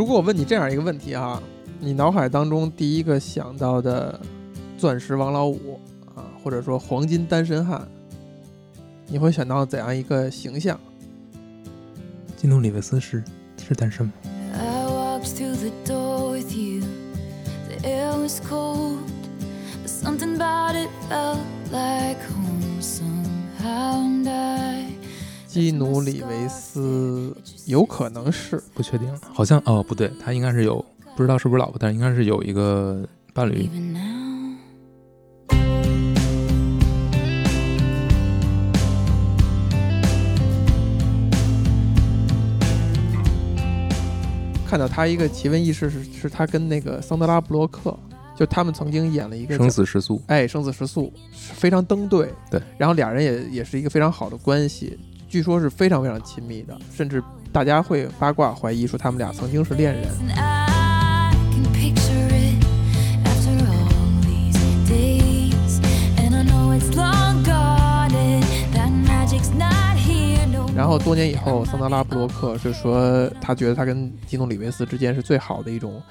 如果我问你这样一个问题哈，你脑海当中第一个想到的钻石王老五啊，或者说黄金单身汉，你会想到怎样一个形象？基努里维斯是是单身吗？I walked through the door with you. The air was cold, but something about it felt like home somehow. And I 基努里维斯有可能是。不确定，好像哦不对，他应该是有不知道是不是老婆，但是应该是有一个伴侣。看到他一个奇闻异事是是他跟那个桑德拉布洛克，就他们曾经演了一个生死时速，哎生死时速，非常登对。对，然后俩人也也是一个非常好的关系，据说是非常非常亲密的，甚至大家会八卦怀疑说他们俩曾经是恋人。然后多年以后，桑德拉布洛克就说，他觉得他跟基努里维斯之间是最好的一种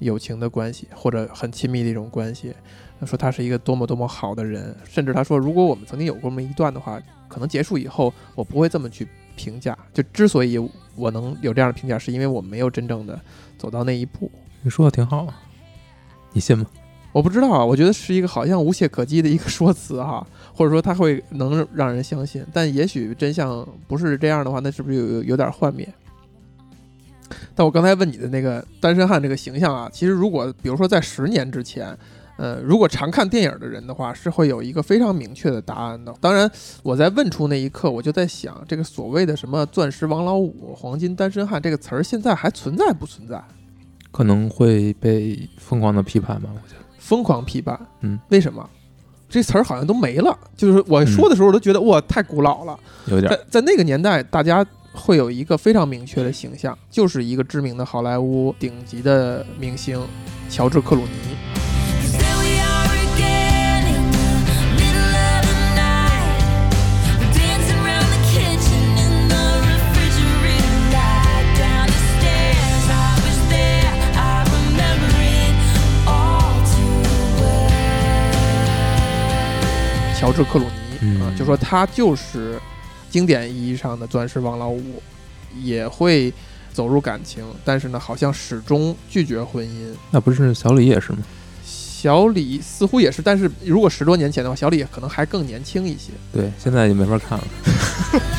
友情的关系，或者很亲密的一种关系。他说他是一个多么多么好的人，甚至他说，如果我们曾经有过这么一段的话，可能结束以后，我不会这么去评价。就之所以我能有这样的评价，是因为我没有真正的走到那一步。你说的挺好啊，你信吗？我不知道啊，我觉得是一个好像无懈可击的一个说辞哈，或者说他会能让人相信，但也许真相不是这样的话，那是不是有有有点幻灭？但我刚才问你的那个单身汉这个形象啊，其实如果比如说在十年之前，呃，如果常看电影的人的话，是会有一个非常明确的答案的。当然，我在问出那一刻，我就在想，这个所谓的什么“钻石王老五”“黄金单身汉”这个词儿，现在还存在不存在？可能会被疯狂的批判吧，我觉得。疯狂批判，嗯，为什么？这词儿好像都没了。就是我说的时候，我都觉得、哇，太古老了。有点在在那个年代，大家会有一个非常明确的形象，就是一个知名的好莱坞顶级的明星乔治·克鲁尼。乔治·克鲁尼嗯啊，就说他就是经典意义上的钻石王老五，也会走入感情，但是呢，好像始终拒绝婚姻。那不是小李也是吗？小李似乎也是，但是如果十多年前的话，小李可能还更年轻一些。对，现在就没法看了。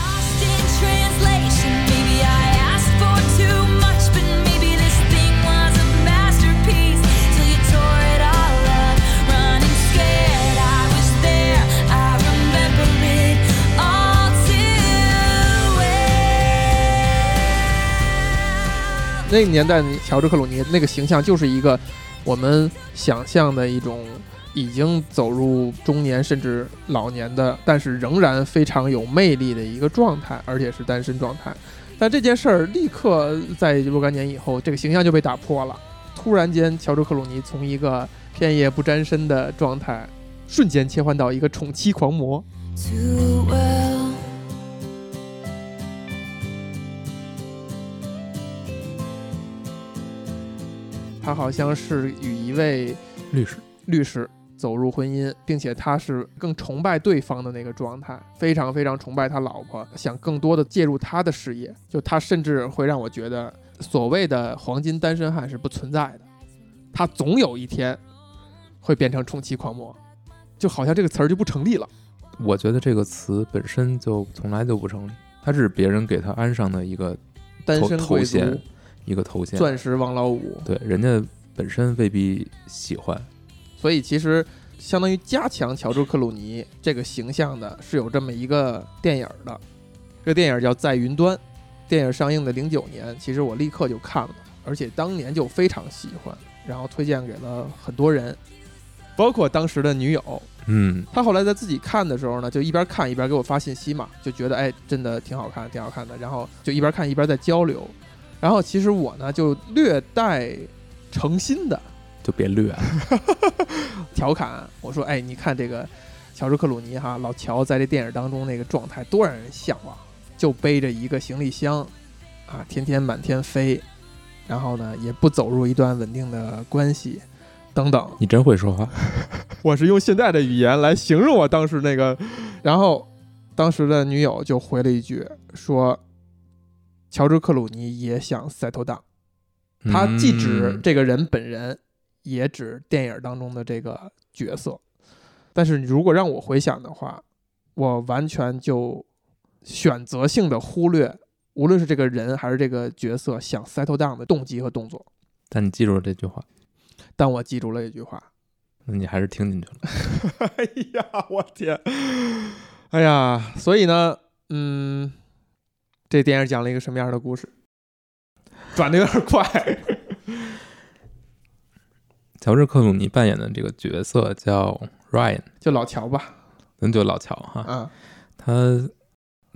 那个年代，乔治·克鲁尼那个形象就是一个我们想象的一种已经走入中年甚至老年的，但是仍然非常有魅力的一个状态，而且是单身状态。但这件事儿立刻在若干年以后，这个形象就被打破了。突然间，乔治·克鲁尼从一个片叶不沾身的状态，瞬间切换到一个宠妻狂魔。Too well. 他好像是与一位律师，律师走入婚姻，并且他是更崇拜对方的那个状态，非常非常崇拜他老婆，想更多的介入他的事业。就他甚至会让我觉得，所谓的黄金单身汉是不存在的，他总有一天会变成宠妻狂魔，就好像这个词儿就不成立了。我觉得这个词本身就从来就不成立，它是别人给他安上的一个头单身头衔一个头衔。钻石王老五，对，人家本身未必喜欢。所以其实相当于加强乔治·克鲁尼这个形象的是有这么一个电影的，这个电影叫《在云端》，电影上映的零九年，其实我立刻就看了，而且当年就非常喜欢，然后推荐给了很多人，包括当时的女友。嗯，他后来在自己看的时候呢，就一边看一边给我发信息嘛，就觉得哎，真的挺好看，挺好看的。然后就一边看一边在交流，然后其实我呢就略带诚心的就别略了。调侃我说：“哎，你看这个乔治·克鲁尼哈，老乔在这电影当中那个状态多让人向往，就背着一个行李箱，啊，天天满天飞，然后呢，也不走入一段稳定的关系，等等。你真会说话，我是用现在的语言来形容我当时那个，然后当时的女友就回了一句说：“乔治·克鲁尼也想 settle down。”他既指嗯这个人本人，也指电影当中的这个角色。但是如果让我回想的话，我完全就选择性的忽略，无论是这个人还是这个角色想 settle down 的动机和动作。但你记住了这句话，但我记住了一句话，那你还是听进去了。哎呀，我天！哎呀，所以呢，嗯，这电影讲了一个什么样的故事？转的有点快。乔治·克鲁尼扮演的这个角色叫 Ryan，就老乔吧，咱就老乔哈，嗯，他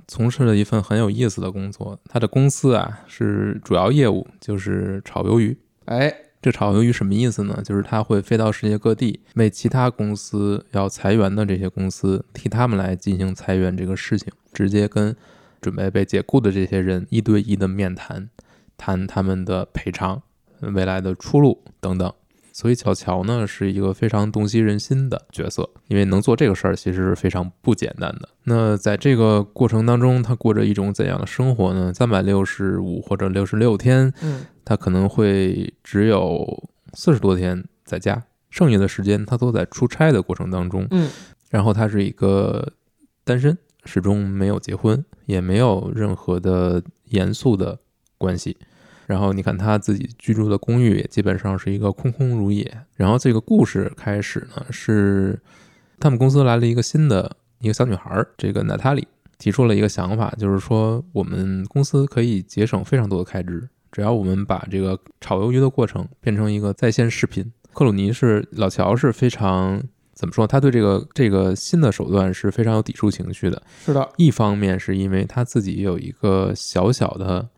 从事了一份很有意思的工作。他的公司啊是主要业务就是炒鱿鱼。哎，这炒鱿鱼什么意思呢？就是他会飞到世界各地，为其他公司要裁员的这些公司替他们来进行裁员这个事情，直接跟准备被解雇的这些人一对一的面谈，谈他们的赔偿、未来的出路等等。所以小乔呢是一个非常洞悉人心的角色，因为能做这个事儿其实是非常不简单的。那在这个过程当中，他过着一种怎样的生活呢？三百六十五或者六十六天，他可能会只有四十多天在家，剩下的时间他都在出差的过程当中。嗯然后他是一个单身，始终没有结婚，也没有任何的严肃的关系。然后你看他自己居住的公寓也基本上是一个空空如也。然后这个故事开始呢，是他们公司来了一个新的一个小女孩，这个娜塔莉提出了一个想法，就是说我们公司可以节省非常多的开支，只要我们把这个炒鱿鱼的过程变成一个在线视频。克鲁尼是老乔是非常怎么说？他对这个这个新的手段是非常有抵触情绪的。是的，一方面是因为他自己有一个小小的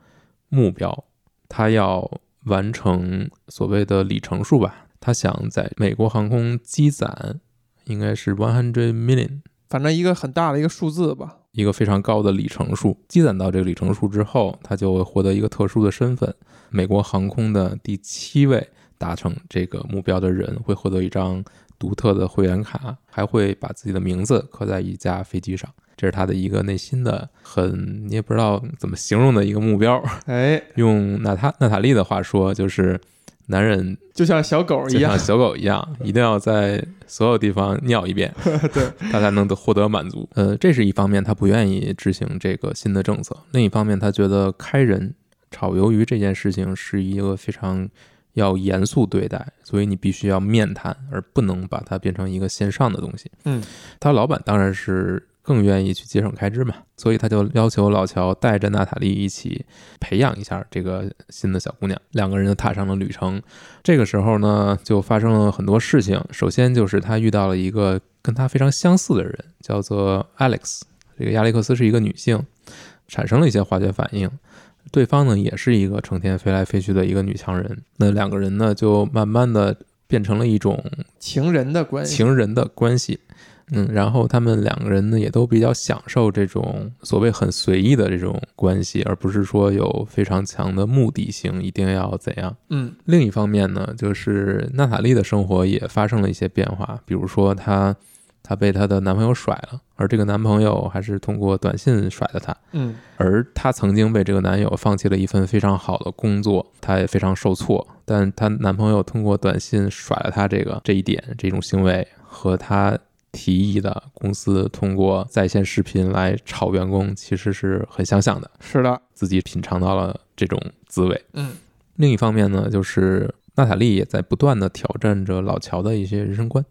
目标，他要完成所谓的里程数吧。他想在美国航空积攒，应该是 one hundred million，反正一个很大的一个数字吧。一个非常高的里程数。积攒到这个里程数之后，他就会获得一个特殊的身份，美国航空的第七位达成这个目标的人会获得一张独特的会员卡，还会把自己的名字刻在一架飞机上。这是他的一个内心的很你也不知道怎么形容的一个目标。哎，用娜塔娜塔莉的话说，就是男人就像小狗一样就像。小狗一样，一定要在所有地方尿一遍，对，他才能得获得满足。呃，这是一方面，他不愿意执行这个新的政策；另一方面，他觉得开人炒鱿鱼这件事情是一个非常要严肃对待，所以你必须要面谈，而不能把它变成一个线上的东西。嗯，他老板当然是更愿意去节省开支嘛，所以他就要求老乔带着娜塔莉一起培养一下这个新的小姑娘，两个人就踏上了旅程。这个时候呢，就发生了很多事情。首先就是他遇到了一个跟他非常相似的人，叫做 Alex。这个亚历克斯是一个女性，产生了一些化学反应。对方呢，也是一个成天飞来飞去的一个女强人。那两个人呢，就慢慢的变成了一种情人的关系。情人的关系。嗯，然后他们两个人呢，也都比较享受这种所谓很随意的这种关系，而不是说有非常强的目的性，一定要怎样。嗯另一方面呢，就是娜塔莉的生活也发生了一些变化，比如说她她被她的男朋友甩了，而这个男朋友还是通过短信甩的她。嗯而她曾经被这个男友放弃了一份非常好的工作，她也非常受挫。但她男朋友通过短信甩了她这个这一点这种行为，和她提议的公司通过在线视频来炒员工，其实是很相像的。是的。自己品尝到了这种滋味。嗯另一方面呢，就是娜塔莉也在不断的挑战着老乔的一些人生观。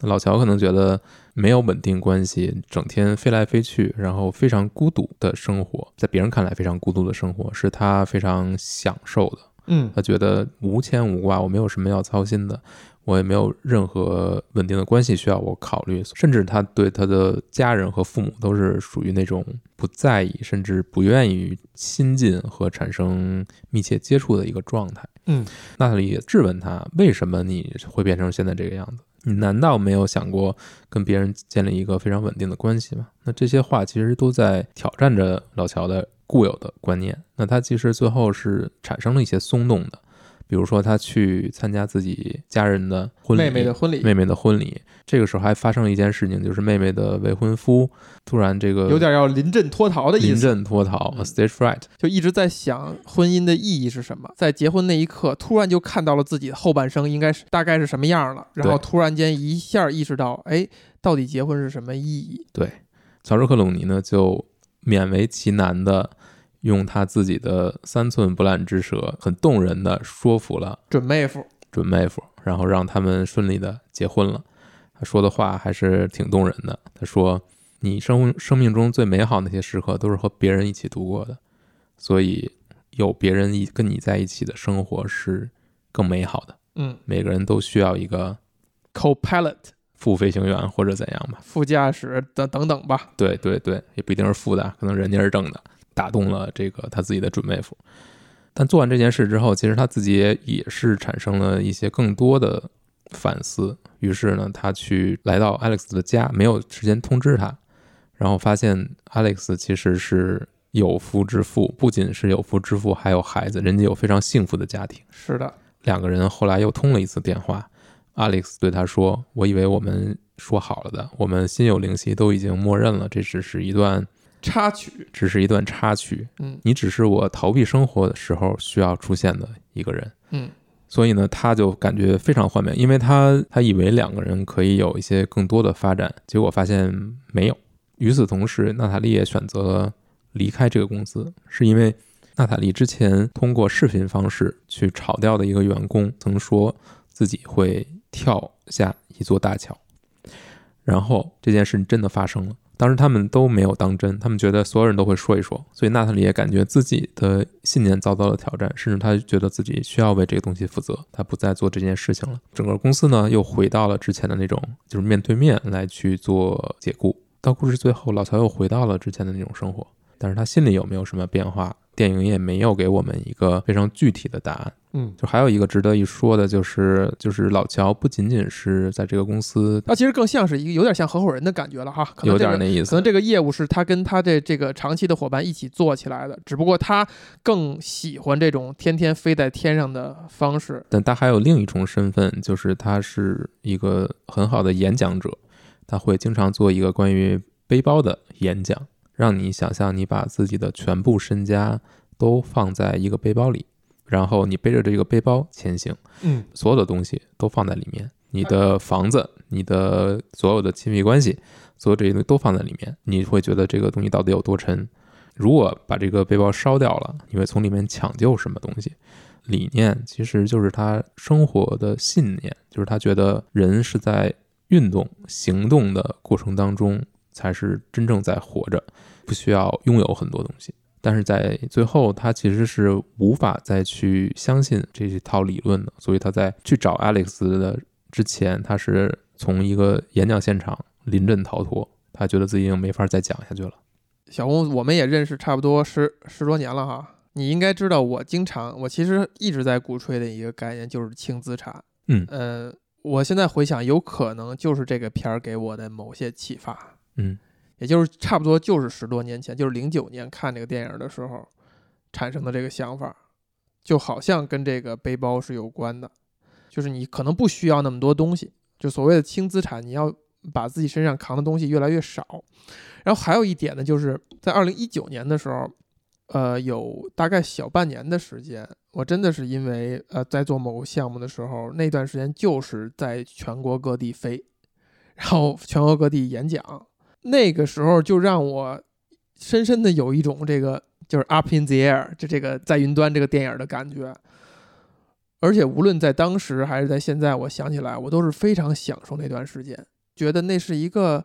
那老乔可能觉得没有稳定关系，整天飞来飞去，然后非常孤独的生活，在别人看来非常孤独的生活，是他非常享受的。嗯他觉得无牵无挂，我没有什么要操心的，我也没有任何稳定的关系需要我考虑，甚至他对他的家人和父母都是属于那种不在意，甚至不愿意亲近和产生密切接触的一个状态。嗯，娜塔莉也质问他，为什么你会变成现在这个样子？你难道没有想过跟别人建立一个非常稳定的关系吗？那这些话其实都在挑战着老乔的固有的观念。那他其实最后是产生了一些松动的，比如说他去参加自己家人的婚礼，妹妹的婚礼。妹妹的婚礼，这个时候还发生了一件事情，就是妹妹的未婚夫突然这个有点要临阵脱逃的意思，临阵脱逃嗯，stage fright，就一直在想婚姻的意义是什么。在结婚那一刻，突然就看到了自己的后半生应该是大概是什么样了，然后突然间一下意识到，哎，到底结婚是什么意义？对，乔治克鲁尼呢就勉为其难的用他自己的三寸不烂之舌，很动人的说服了准妹夫，准妹夫，然后让他们顺利的结婚了。他说的话还是挺动人的。他说：“你生生命中最美好的那些时刻都是和别人一起度过的，所以有别人一跟你在一起的生活是更美好的。嗯每个人都需要一个，co-pilot 副飞行员或者怎样吧。副驾驶等等等吧。对对对，也不一定是副的，可能人家是正的，打动了这个他自己的准妹夫。但做完这件事之后，其实他自己也也是产生了一些更多的反思。于是呢，他去来到 Alex 的家，没有时间通知他，然后发现 Alex 其实是有夫之妇，不仅是有夫之妇，还有孩子，人家有非常幸福的家庭。是的，两个人后来又通了一次电话，Alex 对他说：“我以为我们说好了的，我们心有灵犀，都已经默认了，这只是一段，插曲，只是一段插曲。嗯你只是我逃避生活的时候需要出现的一个人。”嗯，所以呢，他就感觉非常幻灭，因为他他以为两个人可以有一些更多的发展，结果发现没有。与此同时，娜塔莉也选择了离开这个公司，是因为娜塔莉之前通过视频方式去炒掉的一个员工，曾说自己会跳下一座大桥，然后这件事真的发生了。当时他们都没有当真，他们觉得所有人都会说一说，所以娜塔莉也感觉自己的信念遭到了挑战，甚至他觉得自己需要为这个东西负责，他不再做这件事情了。整个公司呢又回到了之前的那种，就是面对面来去做解雇。到故事最后，老乔又回到了之前的那种生活，但是他心里有没有什么变化？电影也没有给我们一个非常具体的答案。嗯，就还有一个值得一说的，就是就是老乔不仅仅是在这个公司他其实更像是一个有点像合伙人的感觉了哈，可能有这个点那意思可能，这个业务是他跟他的这个长期的伙伴一起做起来的，只不过他更喜欢这种天天飞在天上的方式。但他还有另一重身份，就是他是一个很好的演讲者，他会经常做一个关于背包的演讲，让你想象你把自己的全部身家都放在一个背包里，然后你背着这个背包前行，嗯，所有的东西都放在里面，你的房子、你的所有的亲密关系，所有这些东西都放在里面，你会觉得这个东西到底有多沉？如果把这个背包烧掉了，你会从里面抢救什么东西？理念其实就是他生活的信念，就是他觉得人是在运动、行动的过程当中才是真正在活着，不需要拥有很多东西。但是在最后，他其实是无法再去相信这一套理论的，所以他在去找 Alex 的之前，他是从一个演讲现场临阵逃脱，他觉得自己已经没法再讲下去了。小红，我们也认识差不多十十多年了哈。你应该知道，我经常，我其实一直在鼓吹的一个概念就是轻资产。嗯呃，我现在回想，有可能就是这个片儿给我的某些启发，嗯也就是差不多就是十多年前，就是零九年看这个电影的时候产生的这个想法，就好像跟这个背包是有关的，就是你可能不需要那么多东西，就所谓的轻资产，你要把自己身上扛的东西越来越少。然后还有一点呢，就是在二零一九年的时候，呃，有大概小半年的时间，我真的是因为呃在做某个项目的时候，那段时间就是在全国各地飞，然后全国各地演讲，那个时候就让我深深的有一种这个就是 up in the air，就这个在云端这个电影的感觉。而且无论在当时还是在现在，我想起来，我都是非常享受那段时间，觉得那是一个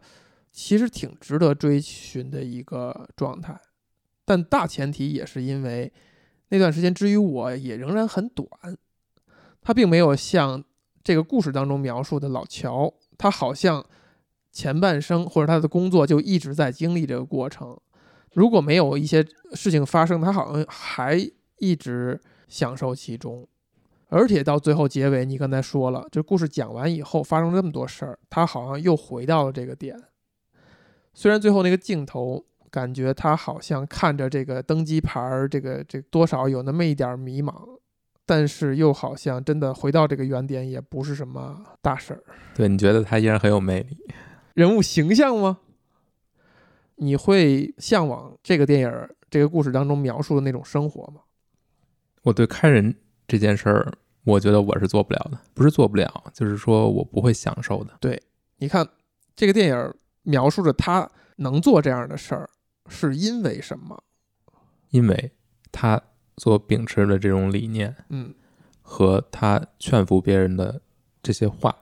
其实挺值得追寻的一个状态。但大前提也是因为那段时间之于我也仍然很短，它并没有像这个故事当中描述的老乔，他好像前半生或者他的工作就一直在经历这个过程。如果没有一些事情发生，他好像还一直享受其中。而且到最后结尾，你刚才说了，这故事讲完以后发生这么多事儿，他好像又回到了这个点。虽然最后那个镜头感觉他好像看着这个登机牌儿，这个这多少有那么一点迷茫，但是又好像真的回到这个原点也不是什么大事儿。对，你觉得他依然很有魅力？人物形象吗？你会向往这个电影这个故事当中描述的那种生活吗？我对开人这件事儿，我觉得我是做不了的，不是做不了，就是说我不会享受的。对你看这个电影描述着他能做这样的事儿，是因为什么？因为他所秉持的这种理念嗯，和他劝服别人的这些话，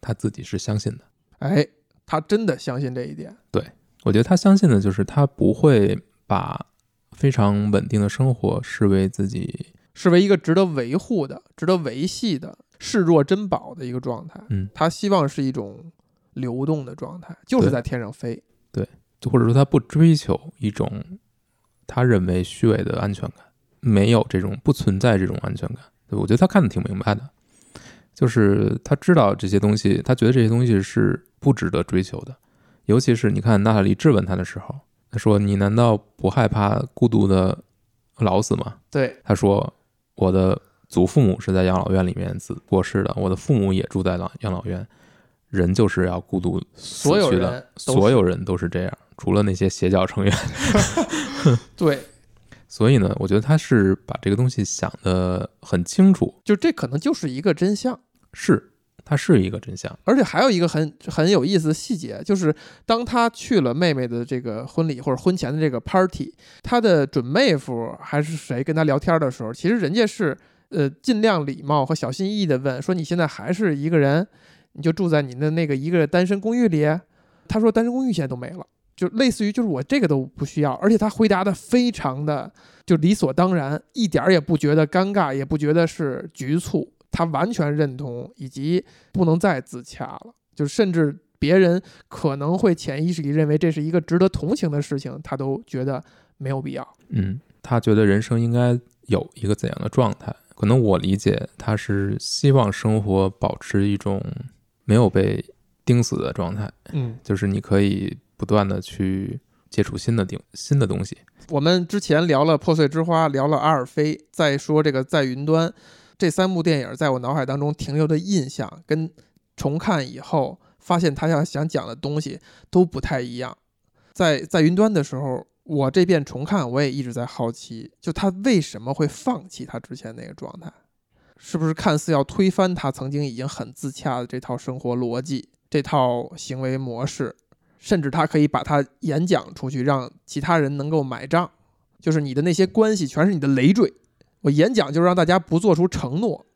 他自己是相信的。哎，他真的相信这一点。对我觉得他相信的就是他不会把非常稳定的生活视为自己，视为一个值得维护的、值得维系的、视若珍宝的一个状态。嗯，他希望是一种流动的状态，就是在天上飞。对就或者说他不追求一种他认为虚伪的安全感，没有这种不存在这种安全感。对我觉得他看得挺明白的，就是他知道这些东西，他觉得这些东西是不值得追求的。尤其是你看娜塔莉质问他的时候，他说：“你难道不害怕孤独的老死吗？”对，他说：“我的祖父母是在养老院里面死过世的，我的父母也住在老养老院。人就是要孤独死所有人去的，所有人都是这样，除了那些邪教成员。对，所以呢，我觉得他是把这个东西想得很清楚，就这可能就是一个真相。是它是一个真相。而且还有一个很很有意思的细节，就是当他去了妹妹的这个婚礼或者婚前的这个 party，他的准妹夫还是谁跟他聊天的时候，其实人家是呃尽量礼貌和小心翼翼的问说：“你现在还是一个人，你就住在你的那个一个单身公寓里？”他说：“单身公寓现在都没了。”就类似于就是我这个都不需要，而且他回答的非常的就理所当然，一点儿也不觉得尴尬，也不觉得是局促，他完全认同，以及不能再自洽了。就甚至别人可能会潜意识里认为这是一个值得同情的事情，他都觉得没有必要。嗯，他觉得人生应该有一个怎样的状态？可能我理解他是希望生活保持一种没有被钉死的状态，嗯，就是你可以不断的去接触新的定新的东西。我们之前聊了《破碎之花》，聊了阿尔菲，再说这个在云端，这三部电影在我脑海当中停留的印象，跟重看以后发现他要想讲的东西都不太一样。在在云端的时候，我这遍重看，我也一直在好奇，就他为什么会放弃他之前那个状态？是不是看似要推翻他曾经已经很自洽的这套生活逻辑、这套行为模式？甚至他可以把它演讲出去，让其他人能够买账。就是你的那些关系全是你的累赘，我演讲就是让大家不做出承诺。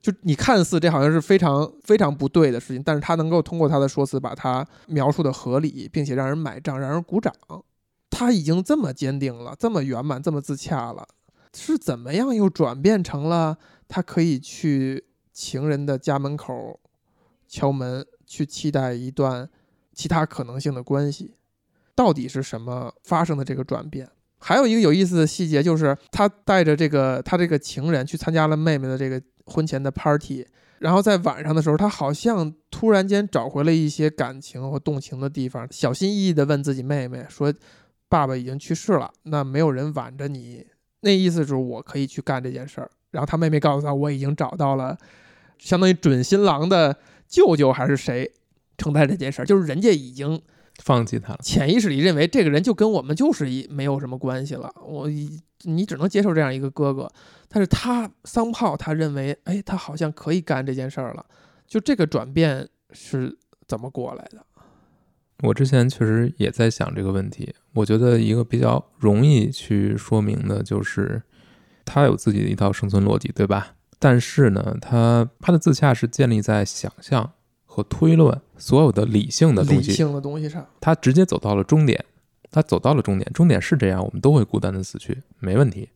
就你看似这好像是非常非常不对的事情，但是他能够通过他的说辞把它描述的合理，并且让人买账，让人鼓掌。他已经这么坚定了，这么圆满，这么自洽了，是怎么样又转变成了他可以去情人的家门口敲门，去期待一段其他可能性的关系？到底是什么发生的这个转变？还有一个有意思的细节，就是他带着这个他这个情人去参加了妹妹的这个婚前的 party，然后在晚上的时候，他好像突然间找回了一些感情和动情的地方，小心翼翼地问自己妹妹说：“爸爸已经去世了，那没有人挽着你，那意思就是我可以去干这件事儿。”然后他妹妹告诉他：“我已经找到了，相当于准新郎的舅舅还是谁承担这件事儿，就是人家已经。”放弃他了，潜意识里认为这个人就跟我们就是一没有什么关系了，我一你只能接受这样一个哥哥，但是他桑炮他认为，哎，他好像可以干这件事儿了，就这个转变是怎么过来的？我之前确实也在想这个问题。我觉得一个比较容易去说明的就是，他有自己的一套生存逻辑，对吧？但是呢，他他的自洽是建立在想象和推论所有的理性的东西，理性的东西上，他直接走到了终点，他走到了终点，终点是这样，我们都会孤单的死去，没问题。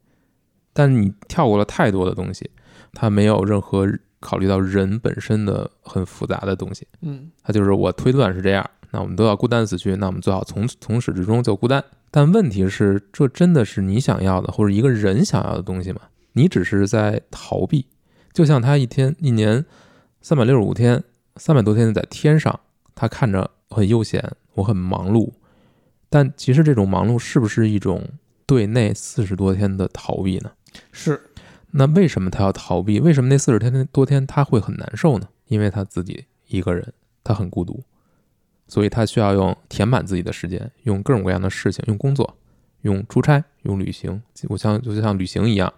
但你跳过了太多的东西，他没有任何考虑到人本身的很复杂的东西。嗯，他就是我推断是这样，那我们都要孤单死去，那我们最好从从始至终就孤单。但问题是，这真的是你想要的，或者一个人想要的东西吗？你只是在逃避，就像他一天一年三百六十五天，三百多天在天上，他看着很悠闲，我很忙碌，但其实这种忙碌是不是一种对内四十多天的逃避呢？是那为什么他要逃避？为什么那四十天多天他会很难受呢？因为他自己一个人，他很孤独，所以他需要用填满自己的时间，用各种各样的事情，用工作，用出差，用旅行。我像就像旅行一样，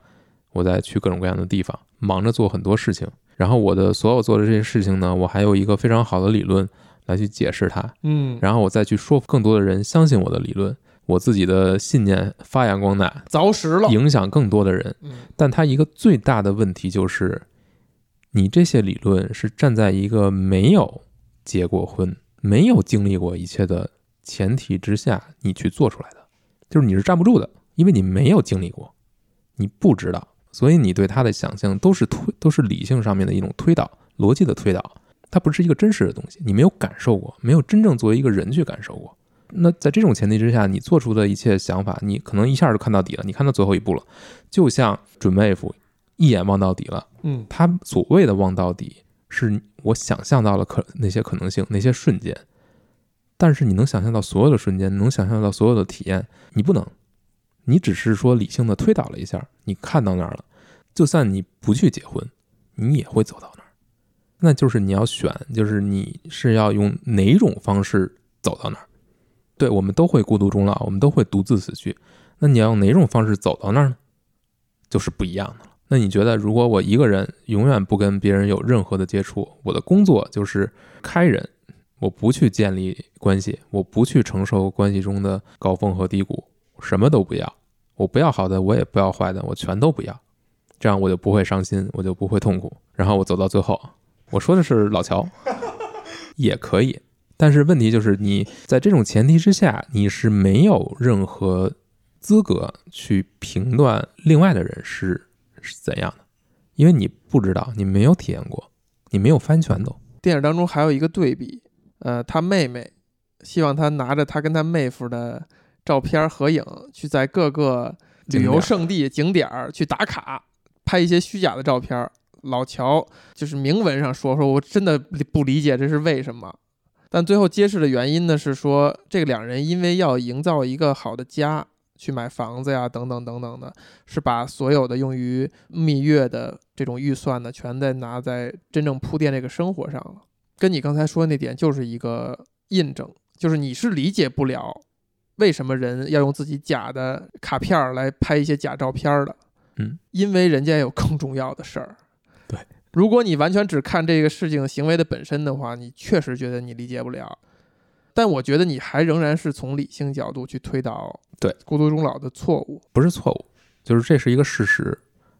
我在去各种各样的地方，忙着做很多事情。然后我的所有做的这些事情呢，我还有一个非常好的理论来去解释它，嗯，然后我再去说服更多的人相信我的理论，我自己的信念发扬光大，凿实了，影响更多的人。嗯。但它一个最大的问题就是，你这些理论是站在一个没有结过婚、没有经历过一切的前提之下，你去做出来的，就是你是站不住的，因为你没有经历过，你不知道，所以你对他的想象都是推，都是理性上面的一种推导、逻辑的推导，它不是一个真实的东西，你没有感受过，没有真正作为一个人去感受过。那在这种前提之下，你做出的一切想法，你可能一下就看到底了，你看到最后一步了，就像准妹夫一眼望到底了。嗯他所谓的望到底，是我想象到了可那些可能性，那些瞬间。但是你能想象到所有的瞬间，能想象到所有的体验，你不能，你只是说理性的推导了一下，你看到那儿了。就算你不去结婚，你也会走到那儿。那就是你要选，就是你是要用哪种方式走到那儿。对我们都会孤独终老，我们都会独自死去。那你要用哪种方式走到那儿呢？就是不一样的了。那你觉得，如果我一个人永远不跟别人有任何的接触，我的工作就是开人，我不去建立关系，我不去承受关系中的高峰和低谷，什么都不要，我不要好的，我也不要坏的，我全都不要，这样我就不会伤心，我就不会痛苦，然后我走到最后。我说的是老乔，也可以，但是问题就是你在这种前提之下，你是没有任何资格去评断另外的人是是怎样的，因为你不知道，你没有体验过，你没有翻拳头。电影当中还有一个对比，呃，他妹妹希望他拿着他跟他妹夫的照片合影，去在各个旅游胜地景点儿去打卡，拍一些虚假的照片儿。老乔就是明文上说说，我真的不理解这是为什么。但最后揭示的原因呢，是说这个两人因为要营造一个好的家，去买房子呀，等等等等的，是把所有的用于蜜月的这种预算呢，全在拿在真正铺垫这个生活上了。跟你刚才说的那点就是一个印证，就是你是理解不了为什么人要用自己假的卡片儿来拍一些假照片儿的，嗯，因为人家有更重要的事儿。对，如果你完全只看这个事情行为的本身的话，你确实觉得你理解不了。但我觉得你还仍然是从理性角度去推导对孤独终老的错误，不是错误，就是这是一个事实，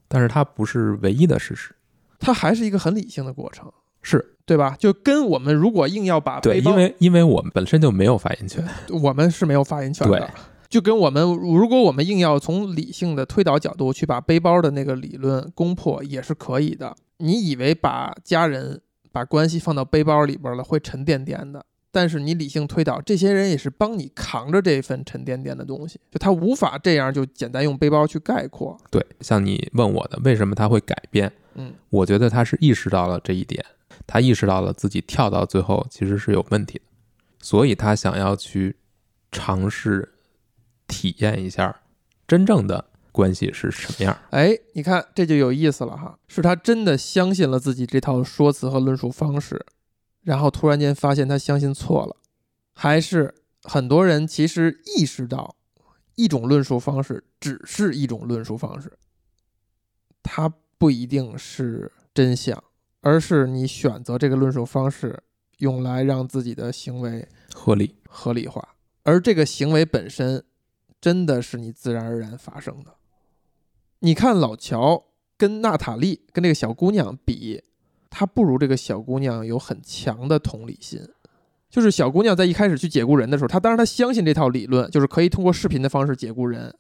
但是它不是唯一的事实。它还是一个很理性的过程，是对吧？就跟我们如果硬要把对，因为因为我们本身就没有发言权。我们是没有发言权的对。就跟我们，如果我们硬要从理性的推导角度去把背包的那个理论攻破，也是可以的。你以为把家人、把关系放到背包里边了会沉甸甸的，但是你理性推导，这些人也是帮你扛着这份沉甸甸的东西，就他无法这样就简单用背包去概括。对，像你问我的，为什么他会改变？嗯，我觉得他是意识到了这一点，他意识到了自己跳到最后其实是有问题的，所以他想要去尝试体验一下真正的关系是什么样。哎，你看这就有意思了哈，是他真的相信了自己这套说辞和论述方式，然后突然间发现他相信错了，还是很多人其实意识到一种论述方式只是一种论述方式，它不一定是真相，而是你选择这个论述方式用来让自己的行为合理，合理化，而这个行为本身真的是你自然而然发生的。你看老乔跟娜塔莉跟这个小姑娘比，她不如这个小姑娘有很强的同理心。就是小姑娘在一开始去解雇人的时候，她当然她相信这套理论，就是可以通过视频的方式解雇人。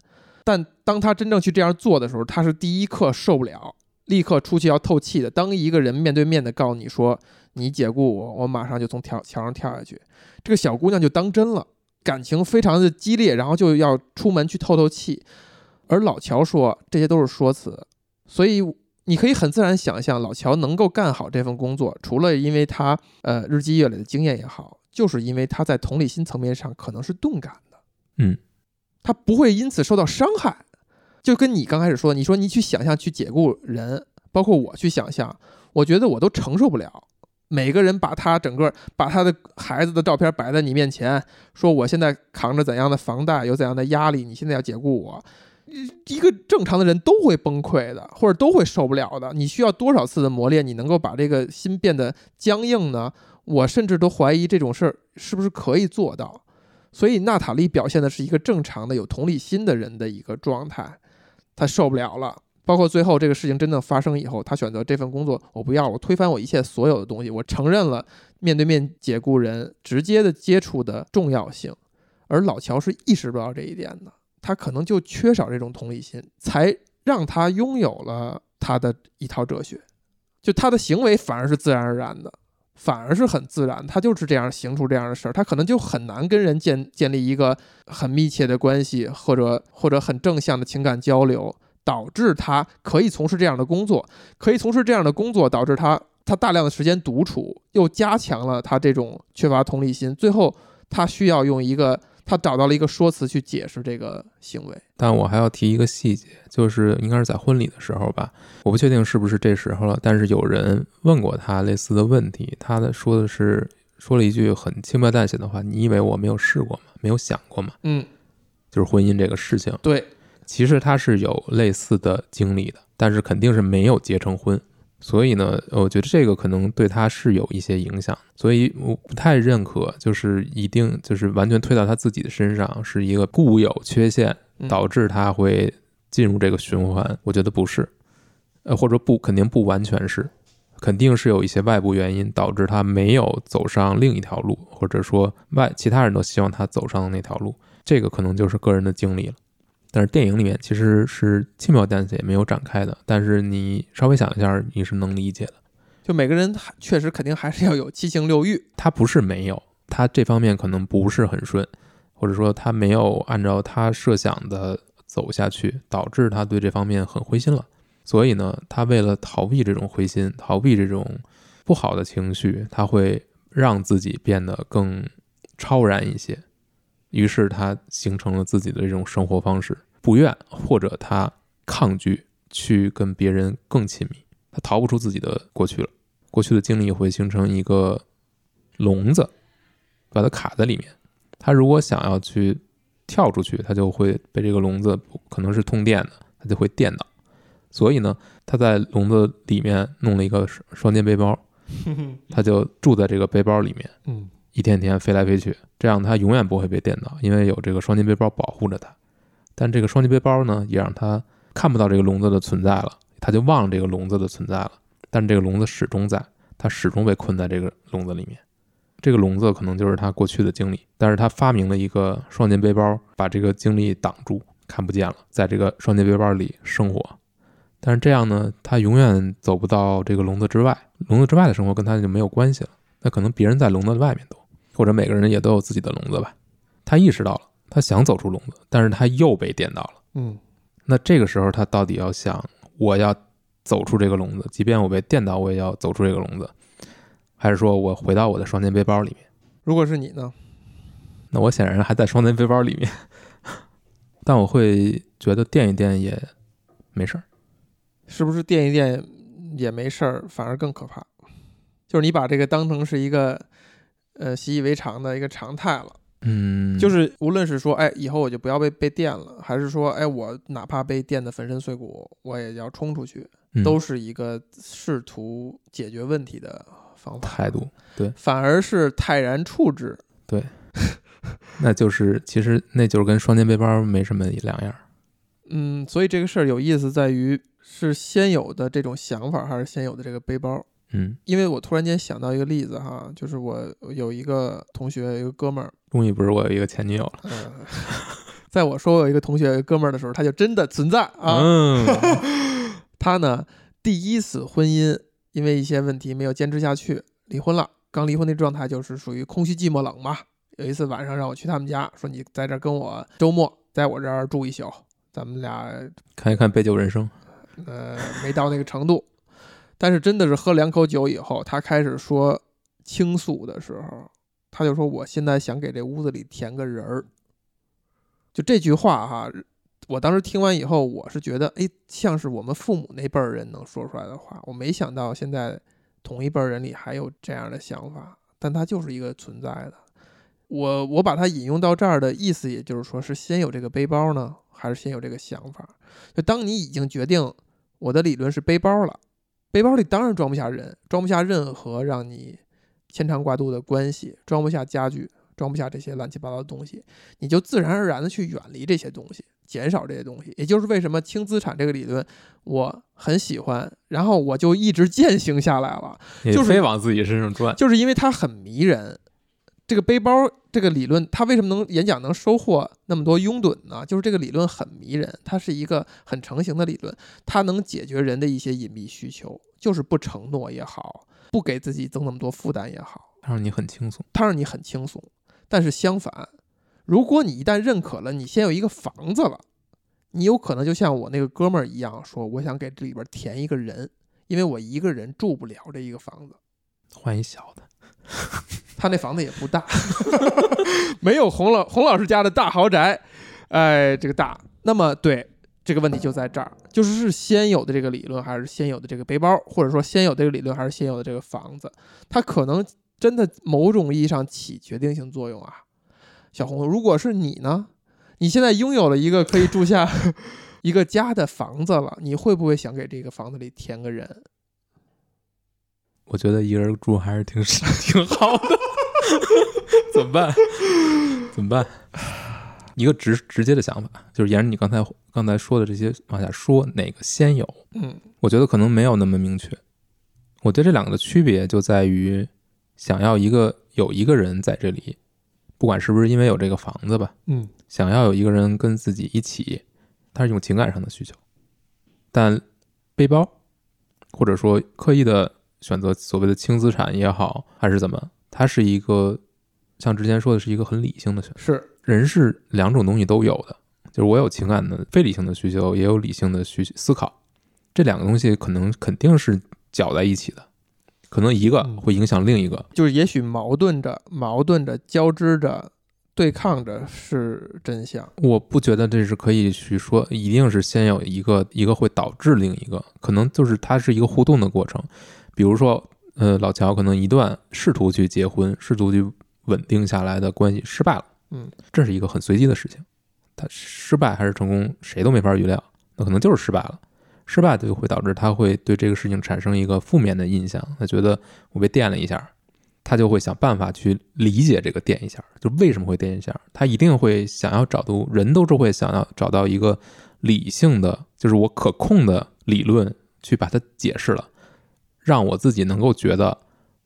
但当她真正去这样做的时候，她是第一刻受不了，立刻出去要透气的。当一个人面对面的告诉你说你解雇我，我马上就从跳桥上跳下去，这个小姑娘就当真了，感情非常的激烈，然后就要出门去透透气。而老乔说这些都是说辞，所以你可以很自然想象，老乔能够干好这份工作，除了因为他呃日积月累的经验也好，就是因为他在同理心层面上可能是钝感的。嗯，他不会因此受到伤害。就跟你刚开始说，你说你去想象去解雇人，包括我去想象，我觉得我都承受不了。每个人把他整个把他的孩子的照片摆在你面前，说我现在扛着怎样的房贷，有怎样的压力，你现在要解雇我，一个正常的人都会崩溃的，或者都会受不了的。你需要多少次的磨练，你能够把这个心变得僵硬呢？我甚至都怀疑这种事儿是不是可以做到。所以娜塔莉表现的是一个正常的、有同理心的人的一个状态，他受不了了。包括最后这个事情真的发生以后，他选择这份工作，我不要了，我推翻我一切所有的东西，我承认了面对面解雇人直接的接触的重要性。而老乔是意识不到这一点的，他可能就缺少这种同理心，才让他拥有了他的一套哲学，就他的行为反而是自然而然的。反而是很自然，他就是这样行出这样的事儿，他可能就很难跟人建建立一个很密切的关系，或者或者很正向的情感交流，导致他可以从事这样的工作，可以从事这样的工作，导致他他大量的时间独处，又加强了他这种缺乏同理心，最后他需要用一个他找到了一个说辞去解释这个行为。但我还要提一个细节，就是应该是在婚礼的时候吧，我不确定是不是这时候了，但是有人问过他类似的问题，他的说的是说了一句很轻描淡写的话：“你以为我没有试过吗？没有想过吗？”嗯，就是婚姻这个事情，对，其实他是有类似的经历的，但是肯定是没有结成婚。所以呢，我觉得这个可能对他是有一些影响，所以我不太认可，就是一定就是完全推到他自己的身上，是一个固有缺陷嗯导致他会进入这个循环。我觉得不是，呃，或者不，肯定不完全是，肯定是有一些外部原因导致他没有走上另一条路，或者说外其他人都希望他走上的那条路，这个可能就是个人的经历了。但是电影里面其实是轻描淡写，没有展开的。但是你稍微想一下，你是能理解的。就每个人还确实肯定还是要有七情六欲。他不是没有，他这方面可能不是很顺，或者说他没有按照他设想的走下去，导致他对这方面很灰心了。所以呢，他为了逃避这种灰心，逃避这种不好的情绪，他会让自己变得更超然一些。于是他形成了自己的这种生活方式，不愿或者他抗拒去跟别人更亲密，他逃不出自己的过去了。过去的经历会形成一个笼子，把它卡在里面。他如果想要去跳出去，他就会被这个笼子可能是通电的，他就会电到。所以呢，他在笼子里面弄了一个双肩背包，他就住在这个背包里面，一天天飞来飞去，这样他永远不会被电到，因为有这个双肩背包保护着他。但这个双肩背包呢，也让他看不到这个笼子的存在了，他就忘了这个笼子的存在了。但这个笼子始终在，他始终被困在这个笼子里面。这个笼子可能就是他过去的经历，但是他发明了一个双肩背包，把这个经历挡住，看不见了，在这个双肩背包里生活。但是这样呢，他永远走不到这个笼子之外，笼子之外的生活跟他就没有关系了。那可能别人在笼子外面都，或者每个人也都有自己的笼子吧。他意识到了，他想走出笼子，但是他又被电到了。嗯那这个时候，他到底要想，我要走出这个笼子，即便我被电到，我也要走出这个笼子，还是说我回到我的双肩背包里面？如果是你呢？那我显然还在双肩背包里面，但我会觉得垫一垫也没事儿。是不是垫一垫也没事儿，反而更可怕？就是你把这个当成是一个呃习以为常的一个常态了。嗯，就是无论是说，哎，以后我就不要被被电了，还是说，哎，我哪怕被电得粉身碎骨，我也要冲出去，嗯都是一个试图解决问题的方法。态度，对反而是泰然处之。对 那就是其实那就是跟双肩背包没什么两样。嗯，所以这个事儿有意思在于是先有的这种想法，还是先有的这个背包？嗯，因为我突然间想到一个例子哈，就是我有一个同学，一个哥们儿，终于不是我有一个前女友了。嗯，在我说我有一个同学，哥们儿的时候，他就真的存在啊。嗯，他呢，第一次婚姻因为一些问题没有坚持下去，离婚了。刚离婚的状态就是属于空虚、寂寞、冷嘛。有一次晚上让我去他们家，说你在这儿跟我周末在我这儿住一宿，咱们俩看一看《杯酒人生》。呃没到那个程度，但是真的是喝两口酒以后，他开始说倾诉的时候，他就说我现在想给这屋子里填个人儿。就这句话哈，我当时听完以后，我是觉得，哎，像是我们父母那辈儿人能说出来的话。我没想到现在同一辈人里还有这样的想法，但它就是一个存在的。我我把它引用到这儿的意思，也就是说，是先有这个背包呢，还是先有这个想法？就当你已经决定我的理论是背包了，背包里当然装不下人，装不下任何让你牵肠挂肚的关系，装不下家具，装不下这些乱七八糟的东西，你就自然而然的去远离这些东西，减少这些东西。也就是为什么轻资产这个理论我很喜欢，然后我就一直践行下来了。就是非往自己身上转。就是因为它很迷人。这个背包这个理论，它为什么能演讲能收获那么多拥趸呢？就是这个理论很迷人，它是一个很成型的理论，它能解决人的一些隐秘需求，就是不承诺也好，不给自己增那么多负担也好，它让你很轻松。它让你很轻松。但是相反，如果你一旦认可了，你先有一个房子了，你有可能就像我那个哥们儿一样，说我想给这里边填一个人，因为我一个人住不了这一个房子。换一小的，他那房子也不大，没有洪老洪老师家的大豪宅，哎，这个大。那么对这个问题就在这儿，就是是先有的这个理论，还是先有的这个背包，或者说先有这个理论，还是先有的这个房子？它可能真的某种意义上起决定性作用啊。小红，如果是你呢？你现在拥有了一个可以住下 一个家的房子了，你会不会想给这个房子里填个人？我觉得一个人住还是挺挺好的。怎么办？怎么办？一个直直接的想法，就是沿着你刚才刚才说的这些往下说，哪个先有？嗯我觉得可能没有那么明确。我觉得这两个的区别就在于，想要一个有一个人在这里，不管是不是因为有这个房子吧，嗯想要有一个人跟自己一起，它是一种情感上的需求。但背包，或者说刻意的选择所谓的轻资产也好，还是怎么，它是一个像之前说的是一个很理性的选择。是人是两种东西都有的，就是我有情感的非理性的需求，也有理性的需思考，这两个东西可能肯定是搅在一起的，可能一个嗯会影响另一个。就是也许矛盾着、矛盾着、交织着、对抗着是真相。我不觉得这是可以去说，一定是先有一个，一个会导致另一个，可能就是它是一个互动的过程。比如说，呃，老乔可能一段试图去结婚、试图去稳定下来的关系失败了，嗯，这是一个很随机的事情，他失败还是成功，谁都没法预料，那可能就是失败了。失败就会导致他会对这个事情产生一个负面的印象，他觉得我被电了一下，他就会想办法去理解这个电一下，就为什么会电一下，他一定会想要找到，人都是会想要找到一个理性的，就是我可控的理论去把它解释了，让我自己能够觉得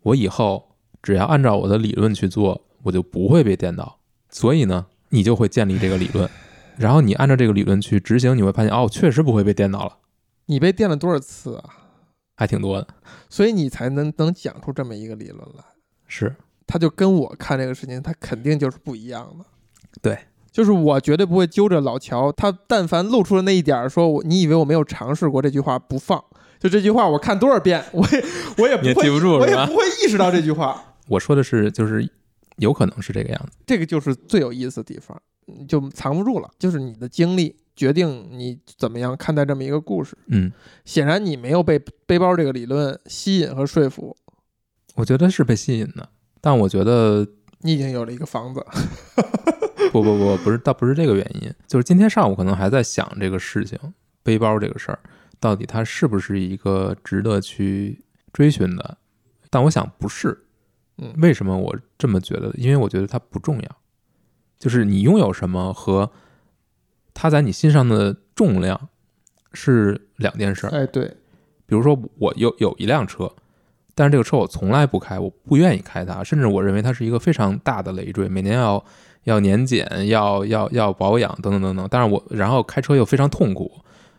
我以后只要按照我的理论去做，我就不会被电到。所以呢，你就会建立这个理论，然后你按照这个理论去执行，你会发现哦，确实不会被电到了，你被电了多少次啊？还挺多的。所以你才能能讲出这么一个理论来。是，他就跟我看这个事情，他肯定就是不一样的。对，就是我绝对不会揪着老乔，他但凡露出了那一点儿，说我你以为我没有尝试过这句话不放，就这句话我看多少遍，我也我也不会也记不住我也不会意识到这句话。我说的是，就是有可能是这个样子。这个就是最有意思的地方，你就藏不住了。就是你的经历决定你怎么样看待这么一个故事。嗯，显然你没有被背包这个理论吸引和说服，我觉得是被吸引的，但我觉得你已经有了一个房子。不不不，不是，倒不是这个原因，就是今天上午可能还在想这个事情，背包这个事儿，到底它是不是一个值得去追寻的？但我想不是。嗯为什么我这么觉得？因为我觉得它不重要，就是你拥有什么和它在你心上的重量是两件事儿。哎，对，比如说，我有有一辆车，但是这个车我从来不开，我不愿意开它，甚至我认为它是一个非常大的累赘，每年要要年检，要要要保养等等等等。但是我然后开车又非常痛苦，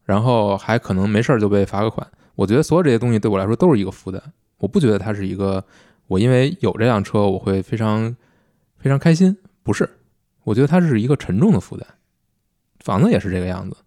然后还可能没事儿就被罚个款。我觉得所有这些东西对我来说都是一个负担，我不觉得它是一个我因为有这辆车我会非常非常开心，不是，我觉得它是一个沉重的负担。房子也是这个样子，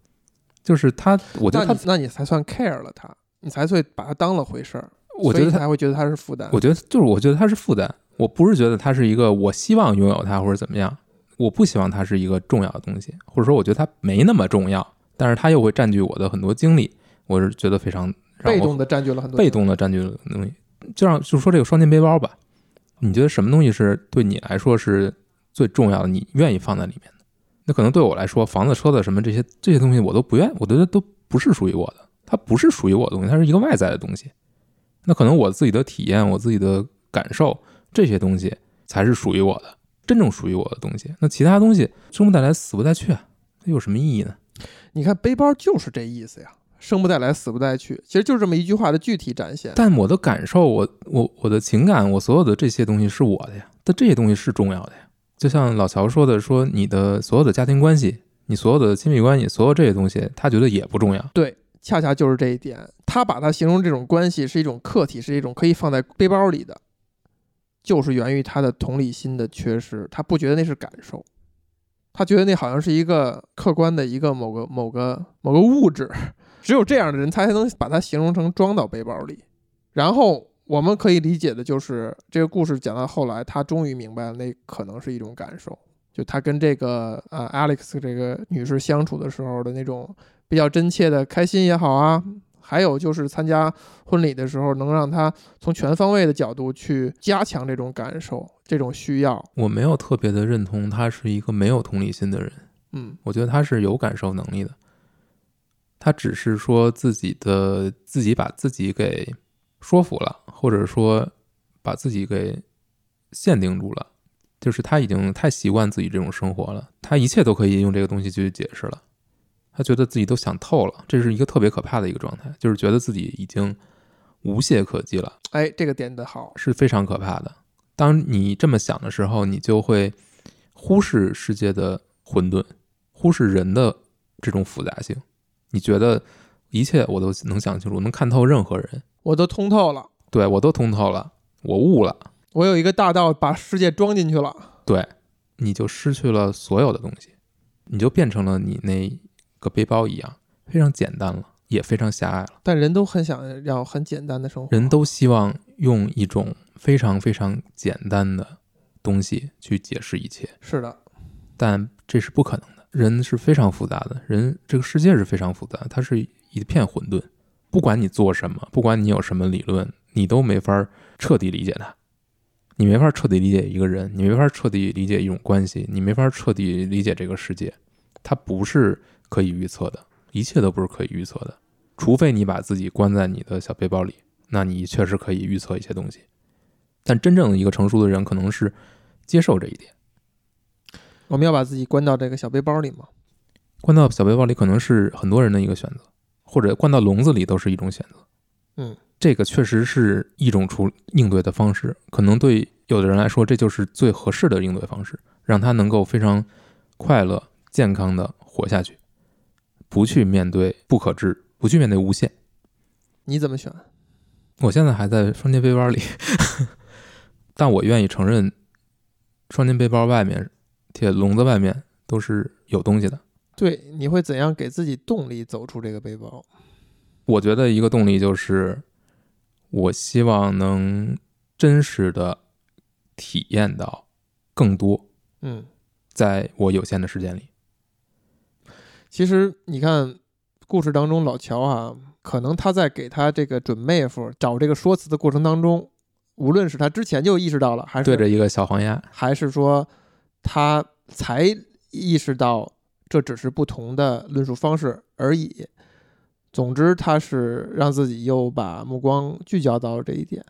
就是它，我觉得他那你，那你才算 care 了他，你才会把它当了回事儿。我觉得才会觉得它是负担。我觉得就是我觉得它是负担，我不是觉得它是一个我希望拥有它或者怎么样。我不希望它是一个重要的东西，或者说我觉得它没那么重要，但是它又会占据我的很多精力，我是觉得非常让我被动的占据了很多被动的占据了东西。就让就说这个双肩背包吧，你觉得什么东西是对你来说是最重要的？你愿意放在里面的？那可能对我来说，房子、车子什么这些这些东西我都不愿，我觉得都不是属于我的，它不是属于我的东西，它是一个外在的东西。那可能我自己的体验、我自己的感受这些东西才是属于我的，真正属于我的东西。那其他东西生不带来，死不带去啊，它有什么意义呢？你看背包就是这意思呀，生不带来，死不带去，其实就是这么一句话的具体展现。但我的感受，我我我的情感，我所有的这些东西是我的呀，但这些东西是重要的呀。就像老乔说的，说你的所有的家庭关系，你所有的亲密关系，所有这些东西，他觉得也不重要。对，恰恰就是这一点，他把它形容这种关系是一种客体，是一种可以放在背包里的，就是源于他的同理心的缺失，他不觉得那是感受，他觉得那好像是一个客观的一个某个某个某个物质，只有这样的人才能把它形容成装到背包里。然后我们可以理解的就是，这个故事讲到后来，他终于明白了，那可能是一种感受，就他跟这个呃 Alex 这个女士相处的时候的那种比较真切的开心也好啊，还有就是参加婚礼的时候，能让他从全方位的角度去加强这种感受、这种需要。我没有特别的认同他是一个没有同理心的人，嗯，我觉得他是有感受能力的。他只是说自己的自己把自己给说服了，或者说把自己给限定住了，就是他已经太习惯自己这种生活了，他一切都可以用这个东西去解释了。他觉得自己都想透了，这是一个特别可怕的一个状态，就是觉得自己已经无懈可击了。哎，这个点的好，是非常可怕的。当你这么想的时候，你就会忽视世界的混沌，忽视人的这种复杂性。你觉得一切我都能想清楚，能看透任何人，我都通透了，对我都通透了，我悟了，我有一个大道把世界装进去了。对，你就失去了所有的东西，你就变成了你那个背包一样，非常简单了，也非常狭隘了。但人都很想要很简单的生活，人都希望用一种非常非常简单的东西去解释一切。是的，但这是不可能的。人是非常复杂的，人这个世界是非常复杂的，它是一片混沌。不管你做什么，不管你有什么理论，你都没法彻底理解它。你没法彻底理解一个人，你没法彻底理解一种关系，你没法彻底理解这个世界。它不是可以预测的，一切都不是可以预测的。除非你把自己关在你的小背包里，那你确实可以预测一些东西。但真正的一个成熟的人，可能是接受这一点。我们要把自己关到这个小背包里吗？关到小背包里可能是很多人的一个选择，或者关到笼子里都是一种选择。嗯，这个确实是一种处应对的方式，可能对有的人来说，这就是最合适的应对方式，让他能够非常快乐、健康的活下去，不去面对不可知，不去面对无限。你怎么选？我现在还在双肩背包里，但我愿意承认，双肩背包外面、铁笼子外面都是有东西的。对，你会怎样给自己动力走出这个背包？我觉得一个动力就是，我希望能真实的体验到更多，嗯，在我有限的时间里。其实你看，故事当中老乔啊，可能他在给他这个准妹夫找这个说辞的过程当中，无论是他之前就意识到了，还是对着一个小黄鸭，还是说他才意识到这只是不同的论述方式而已。总之，他是让自己又把目光聚焦到了这一点，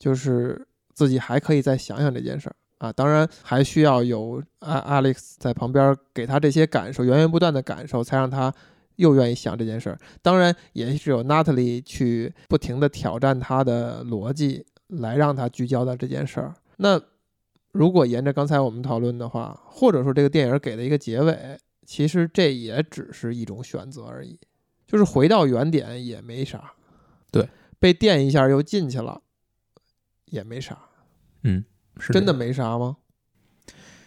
就是自己还可以再想想这件事儿啊。当然，还需要有阿 Alex 在旁边给他这些感受，源源不断的感受，才让他又愿意想这件事儿。当然，也是有 Natalie 去不停的挑战他的逻辑，来让他聚焦到这件事儿。那如果沿着刚才我们讨论的话，或者说这个电影给了一个结尾，其实这也只是一种选择而已，就是回到原点也没啥。对，被电一下又进去了，也没啥。嗯，是真的没啥吗？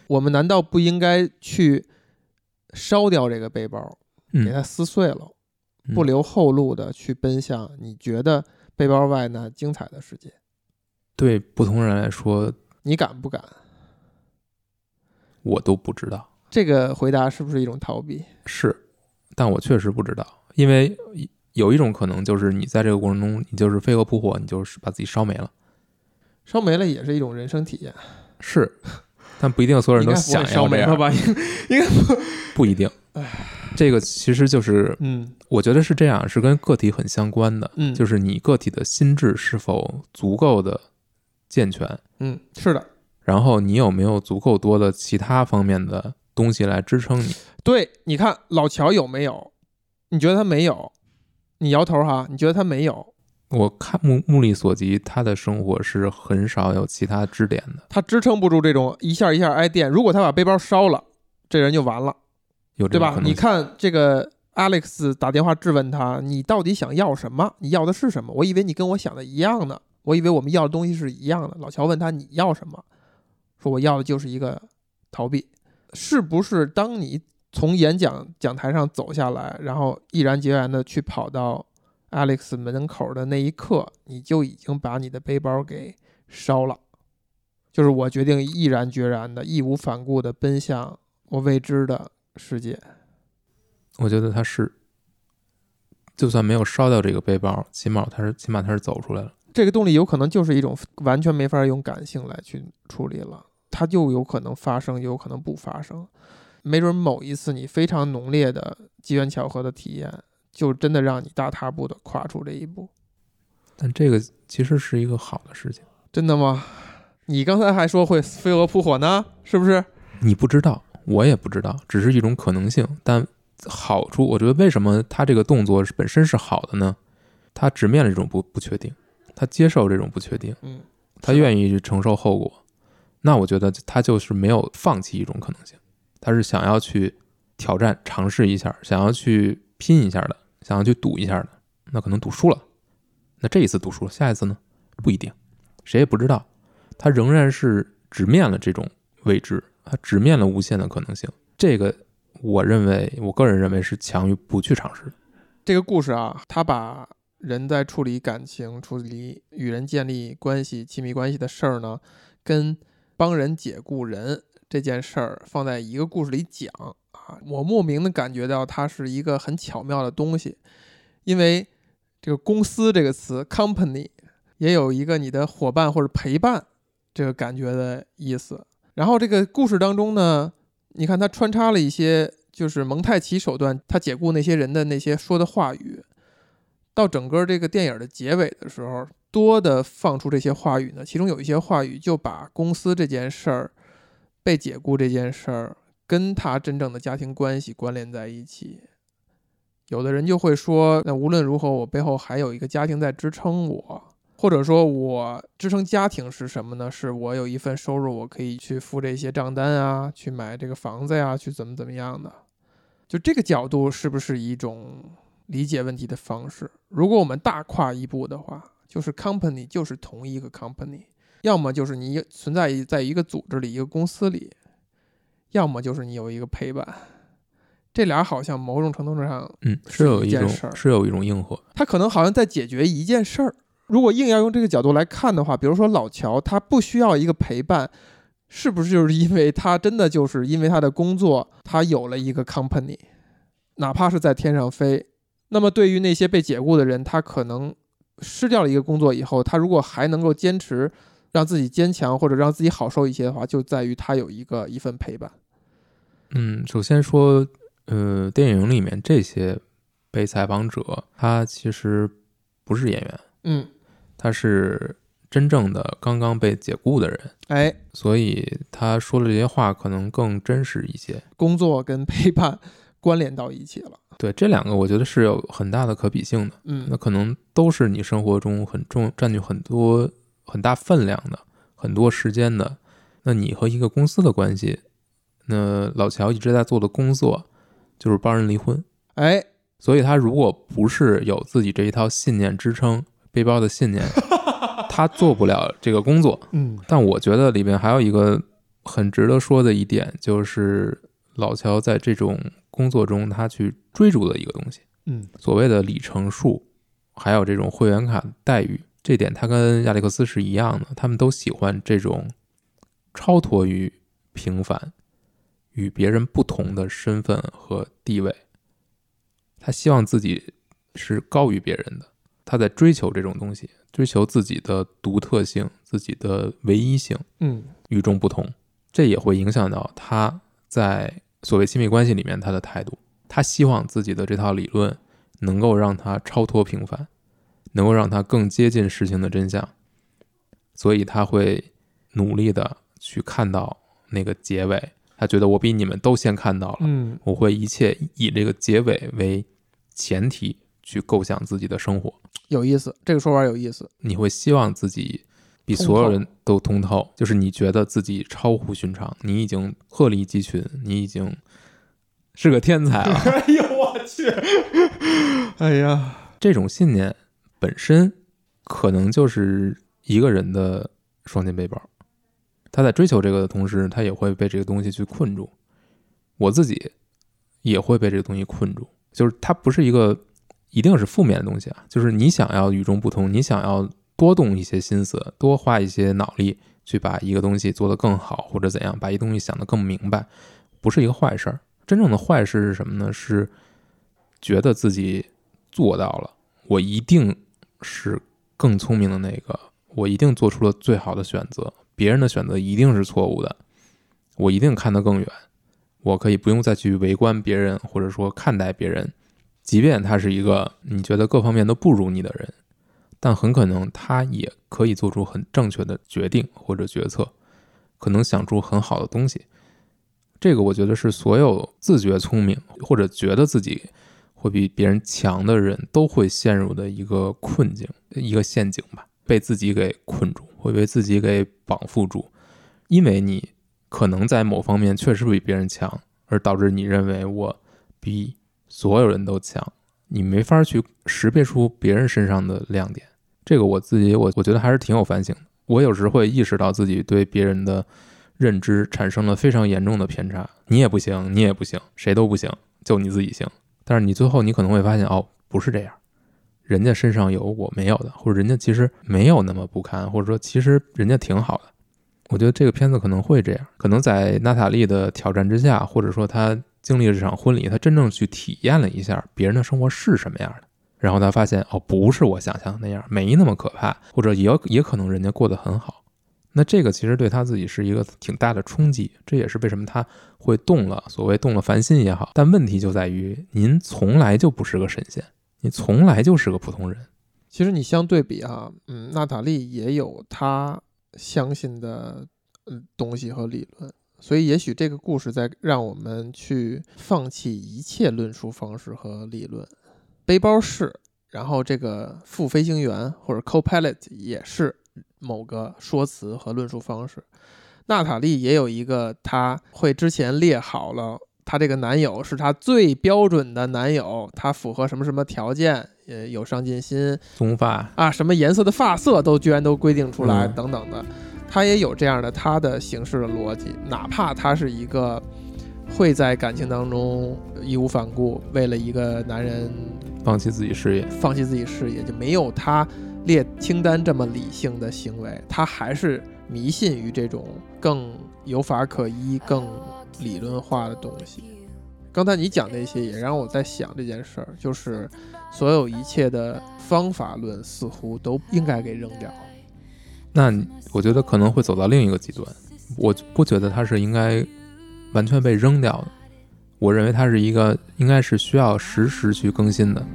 我们难道不应该去烧掉这个背包，嗯给它撕碎了，嗯不留后路的去奔向你觉得背包外那精彩的世界？对不同人来说，你敢不敢？我都不知道。这个回答是不是一种逃避？是，但我确实不知道，因为有一种可能就是你在这个过程中，你就是飞蛾扑火，你就是把自己烧没了。烧没了也是一种人生体验，是，但不一定所有人都想要这样，烧没了吧？应该不，不一定。这个其实就是，嗯我觉得是这样，是跟个体很相关的，嗯，就是你个体的心智是否足够的健全，嗯，是的，然后你有没有足够多的其他方面的东西来支撑你。对，你看老乔有没有？你觉得他没有？你摇头哈，你觉得他没有？我看目目力所及，他的生活是很少有其他支点的，他支撑不住这种一下一下挨电。如果他把背包烧了，这人就完了，对吧？有这种可能性。你看这个 Alex 打电话质问他，你到底想要什么？你要的是什么？我以为你跟我想的一样呢，我以为我们要的东西是一样的。老乔问他你要什么？说我要的就是一个逃避。是不是当你从演讲讲台上走下来，然后毅然决然的去跑到 Alex 门口的那一刻，你就已经把你的背包给烧了？就是我决定毅然决然的、义无反顾的奔向我未知的世界。我觉得他是，就算没有烧掉这个背包，起码他是起码他是走出来了。这个动力有可能就是一种完全没法用感性来去处理了，它就有可能发生，有可能不发生。没准某一次你非常浓烈的机缘巧合的体验，就真的让你大踏步的跨出这一步。但这个其实是一个好的事情，真的吗？你刚才还说会飞蛾扑火呢，是不是？你不知道，我也不知道，只是一种可能性。但好处，我觉得为什么他这个动作是本身是好的呢？他直面了这种不不确定，他接受这种不确定，嗯，他愿意去承受后果。那我觉得他就是没有放弃一种可能性，他是想要去挑战、尝试一下，想要去拼一下的，想要去赌一下的。那可能赌输了，那这一次赌输了，下一次呢？不一定，谁也不知道。他仍然是直面了这种未知，他直面了无限的可能性。这个，我认为，我个人认为是强于不去尝试。这个故事啊，他把人在处理感情、处理与人建立关系、亲密关系的事儿呢，跟帮人解雇人这件事儿放在一个故事里讲，啊我莫名的感觉到它是一个很巧妙的东西，因为这个公司这个词 company 也有一个你的伙伴或者陪伴这个感觉的意思。然后这个故事当中呢，你看它穿插了一些就是蒙太奇手段，他解雇那些人的那些说的话语，到整个这个电影的结尾的时候，多的放出这些话语呢，其中有一些话语就把公司这件事儿、被解雇这件事儿跟他真正的家庭关系关联在一起。有的人就会说，那无论如何，我背后还有一个家庭在支撑我，或者说我支撑家庭是什么呢？是我有一份收入，我可以去付这些账单啊，去买这个房子呀，去怎么怎么样的。就这个角度是不是一种理解问题的方式？如果我们大跨一步的话，就是 company 就是同一个 company，要么就是你存在于在一个组织里、一个公司里，要么就是你有一个陪伴。这俩好像某种程度上，嗯，是是有一件事儿是有一种应和。他可能好像在解决一件事儿。如果硬要用这个角度来看的话，比如说老乔，他不需要一个陪伴，是不是就是因为他真的就是因为他的工作，他有了一个 company，哪怕是在天上飞。那么对于那些被解雇的人，他可能失掉了一个工作以后，他如果还能够坚持让自己坚强或者让自己好受一些的话，就在于他有一个一份陪伴。嗯，首先说，呃，电影里面这些被采访者，他其实不是演员，嗯，他是真正的刚刚被解雇的人，哎，所以他说的这些话可能更真实一些。工作跟陪伴关联到一起了。对，这两个我觉得是有很大的可比性的，嗯那可能都是你生活中很重、占据很多很大分量的、很多时间的。那你和一个公司的关系，那老乔一直在做的工作就是帮人离婚。哎，所以他如果不是有自己这一套信念支撑背包的信念，他做不了这个工作。嗯但我觉得里面还有一个很值得说的一点，就是老乔在这种工作中他去追逐的一个东西，嗯所谓的里程数，还有这种会员卡待遇，这点他跟亚历克斯是一样的，他们都喜欢这种超脱于平凡，与别人不同的身份和地位，他希望自己是高于别人的，他在追求这种东西，追求自己的独特性、自己的唯一性、嗯与众不同，这也会影响到他在所谓亲密关系里面他的态度。他希望自己的这套理论能够让他超脱平凡，能够让他更接近事情的真相，所以他会努力的去看到那个结尾。他觉得我比你们都先看到了，嗯我会一切以这个结尾为前提去构想自己的生活。有意思，这个说法有意思。你会希望自己比所有人都通透，就是你觉得自己超乎寻常，你已经鹤立鸡群，你已经是个天才了。哎呦我去！哎呀，这种信念本身可能就是一个人的双肩背包。他在追求这个的同时，他也会被这个东西去困住。我自己也会被这个东西困住，就是它不是一个一定是负面的东西啊，就是你想要与众不同，你想要多动一些心思，多花一些脑力去把一个东西做得更好，或者怎样，把一东西想得更明白，不是一个坏事儿。真正的坏事是什么呢？是觉得自己做到了，我一定是更聪明的那个，我一定做出了最好的选择，别人的选择一定是错误的，我一定看得更远，我可以不用再去围观别人，或者说看待别人，即便他是一个你觉得各方面都不如你的人，但很可能他也可以做出很正确的决定或者决策，可能想出很好的东西。这个我觉得是所有自觉聪明或者觉得自己会比别人强的人都会陷入的一个困境、一个陷阱吧，被自己给困住，会被自己给绑缚住，因为你可能在某方面确实比别人强，而导致你认为我比所有人都强，你没法去识别出别人身上的亮点。这个我自己我我觉得还是挺有反省的。我有时会意识到自己对别人的认知产生了非常严重的偏差，你也不行，你也不行，谁都不行，就你自己行。但是你最后你可能会发现，哦，不是这样，人家身上有我没有的，或者人家其实没有那么不堪，或者说其实人家挺好的。我觉得这个片子可能会这样，可能在娜塔莉的挑战之下，或者说她经历了这场婚礼，她真正去体验了一下别人的生活是什么样的，然后她发现，哦，不是我想象的那样，没那么可怕，或者也也可能人家过得很好。那这个其实对他自己是一个挺大的冲击，这也是为什么他会动了，所谓动了凡心也好。但问题就在于，您从来就不是个神仙，你从来就是个普通人。其实你相对比哈，嗯，娜塔莉也有她相信的嗯东西和理论，所以也许这个故事在让我们去放弃一切论述方式和理论。背包是，然后这个副飞行员或者 co-pilot 也是某个说辞和论述方式。娜塔莉也有一个，她会之前列好了，她这个男友是她最标准的男友，他符合什么什么条件，呃，有上进心棕发，啊，什么颜色的发色都居然都规定出来，嗯等等的，她也有这样的她的行事的逻辑，哪怕她是一个会在感情当中义无反顾，为了一个男人放弃自己事业，放弃自己事业，就没有她列清单这么理性的行为，她还是迷信于这种更有法可依、更理论化的东西。刚才你讲这些，也让我在想这件事儿，就是所有一切的方法论似乎都应该给扔掉。那我觉得可能会走到另一个极端。我不觉得它是应该完全被扔掉的，我认为它是一个应该是需要实时去更新的。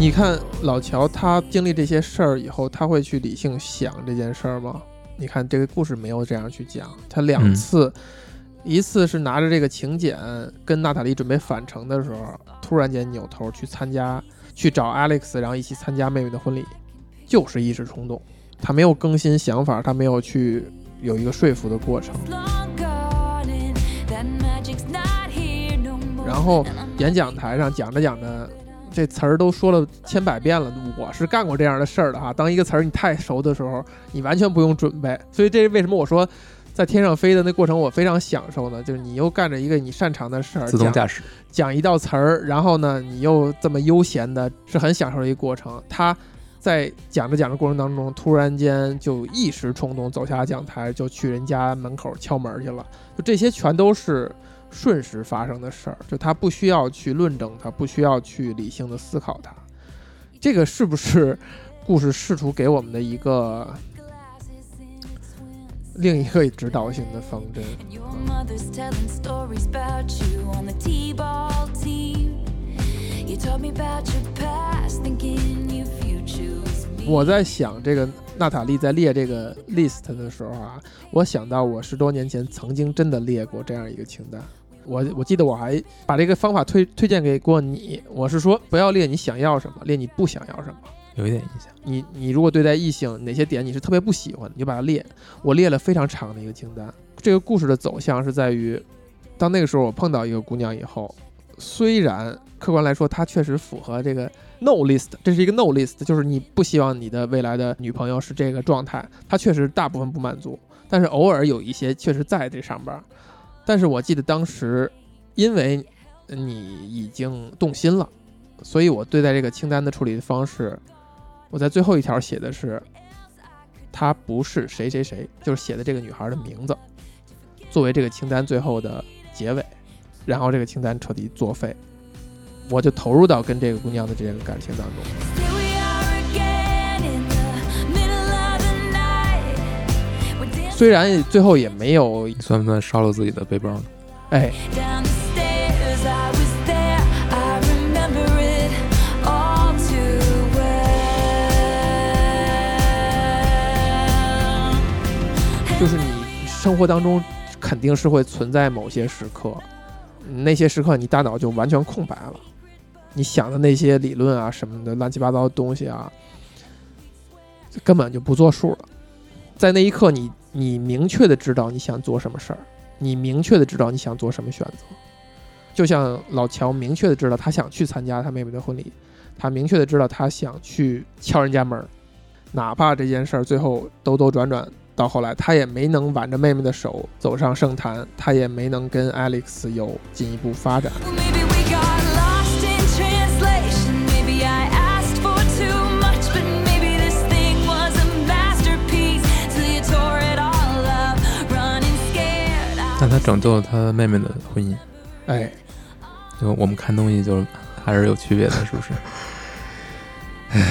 你看老乔他经历这些事儿以后，他会去理性想这件事儿吗？你看这个故事没有这样去讲，他两嗯次，一次是拿着这个请柬跟娜塔莉准备返程的时候，突然间扭头去参加，去找 Alex，然后一起参加妹妹的婚礼，就是一时冲动，他没有更新想法，他没有去有一个说服的过程。Long gone and that magic's not here no more. 然后演讲台上讲着讲着，这词儿都说了千百遍了，我是干过这样的事儿的哈。当一个词儿你太熟的时候，你完全不用准备。所以这是为什么我说在天上飞的那过程，我非常享受呢。就是你又干着一个你擅长的事儿，讲自动驾驶，讲一道词儿，然后呢，你又这么悠闲的，是很享受的一个过程。他在讲着讲着过程当中，突然间就一时冲动走下讲台，就去人家门口敲门去了。就这些全都是瞬时发生的事儿，就他不需要去论证它，不需要去理性的思考它。这个是不是故事试图给我们的一个另一个指导性的方针.我在想这个娜塔莉在列这个 list 的时候啊，我想到我十多年前曾经真的列过这样一个清单。我我记得我还把这个方法推推荐给过你，我是说不要列你想要什么，列你不想要什么。有一点印象。你你如果对待异性哪些点你是特别不喜欢，你就把它列。我列了非常长的一个清单。这个故事的走向是在于，当那个时候我碰到一个姑娘以后，虽然客观来说她确实符合这个 no list，这是一个 no list，就是你不希望你的未来的女朋友是这个状态，她确实大部分不满足，但是偶尔有一些确实在这上边儿。但是我记得当时，因为你已经动心了，所以我对待这个清单的处理的方式。我在最后一条写的是，她不是谁谁谁，就是写的这个女孩的名字，作为这个清单最后的结尾，然后这个清单彻底作废，我就投入到跟这个姑娘的这个感情当中。虽然最后也没有，算不算烧了自己的背包呢？哎，down the stairs. I was there. I remember it all too well. 就是你生活当中肯定是会存在某些时刻，那些时刻你大脑就完全空白了，你想的那些理论啊什么的乱七八糟的东西啊，根本就不作数了。在那一刻你，你明确的知道你想做什么事儿，你明确的知道你想做什么选择。就像老乔明确的知道他想去参加他妹妹的婚礼，他明确的知道他想去敲人家门儿，哪怕这件事儿最后兜兜转转到后来，他也没能挽着妹妹的手走上圣坛，他也没能跟 Alex 有进一步发展。但他拯救了他妹妹的婚姻。哎，就我们看东西就是还是有区别的，是不是？哎。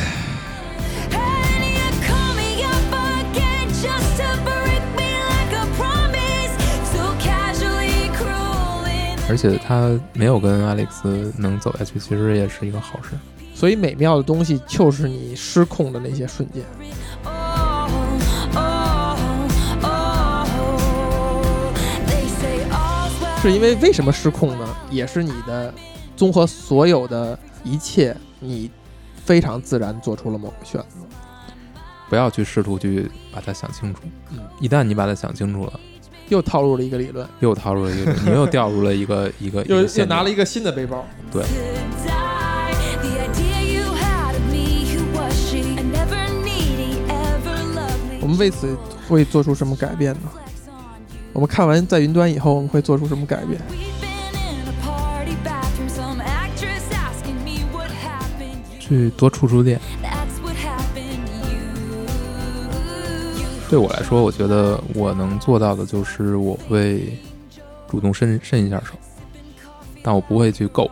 而且他没有跟阿里斯能走下去，其实也是一个好事。所以美妙的东西就是你失控的那些瞬间。是因为为什么失控呢？也是你的综合所有的一切，你非常自然做出了某个选择。不要去试图去把它想清楚。嗯，一旦你把它想清楚了，又套入了一个理论，又套入了一个，你又掉入了一个 一个，又又拿了一个新的背包。me. 我们为此会做出什么改变呢？我们看完在云端以后，我们会做出什么改变？去多触触电。对我来说，我觉得我能做到的就是我会主动伸伸一下手，但我不会去够。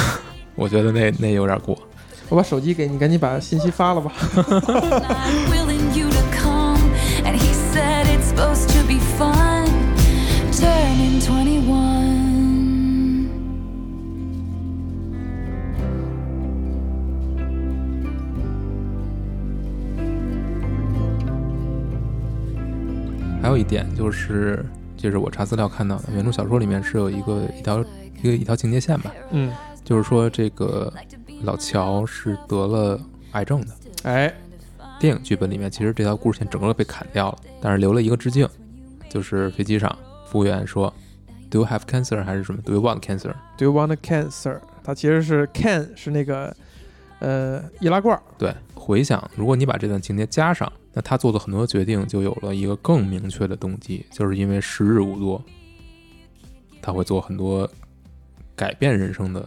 我觉得那那有点过。我把手机给你，赶紧把信息发了吧。还有一点就是，这是我查资料看到的，原著小说里面是有一个一条一个一条情节线吧，嗯，就是说这个老乔是得了癌症的。哎，电影剧本里面其实这条故事线整个被砍掉了，但是留了一个致敬，就是飞机上服务员说，Do you have cancer 还是什么？Do you want cancer？Do you want cancer？它其实是 can 是那个呃易拉罐，对，回想如果你把这段情节加上，那他做的很多决定就有了一个更明确的动机，就是因为时日无多，他会做很多改变人生的。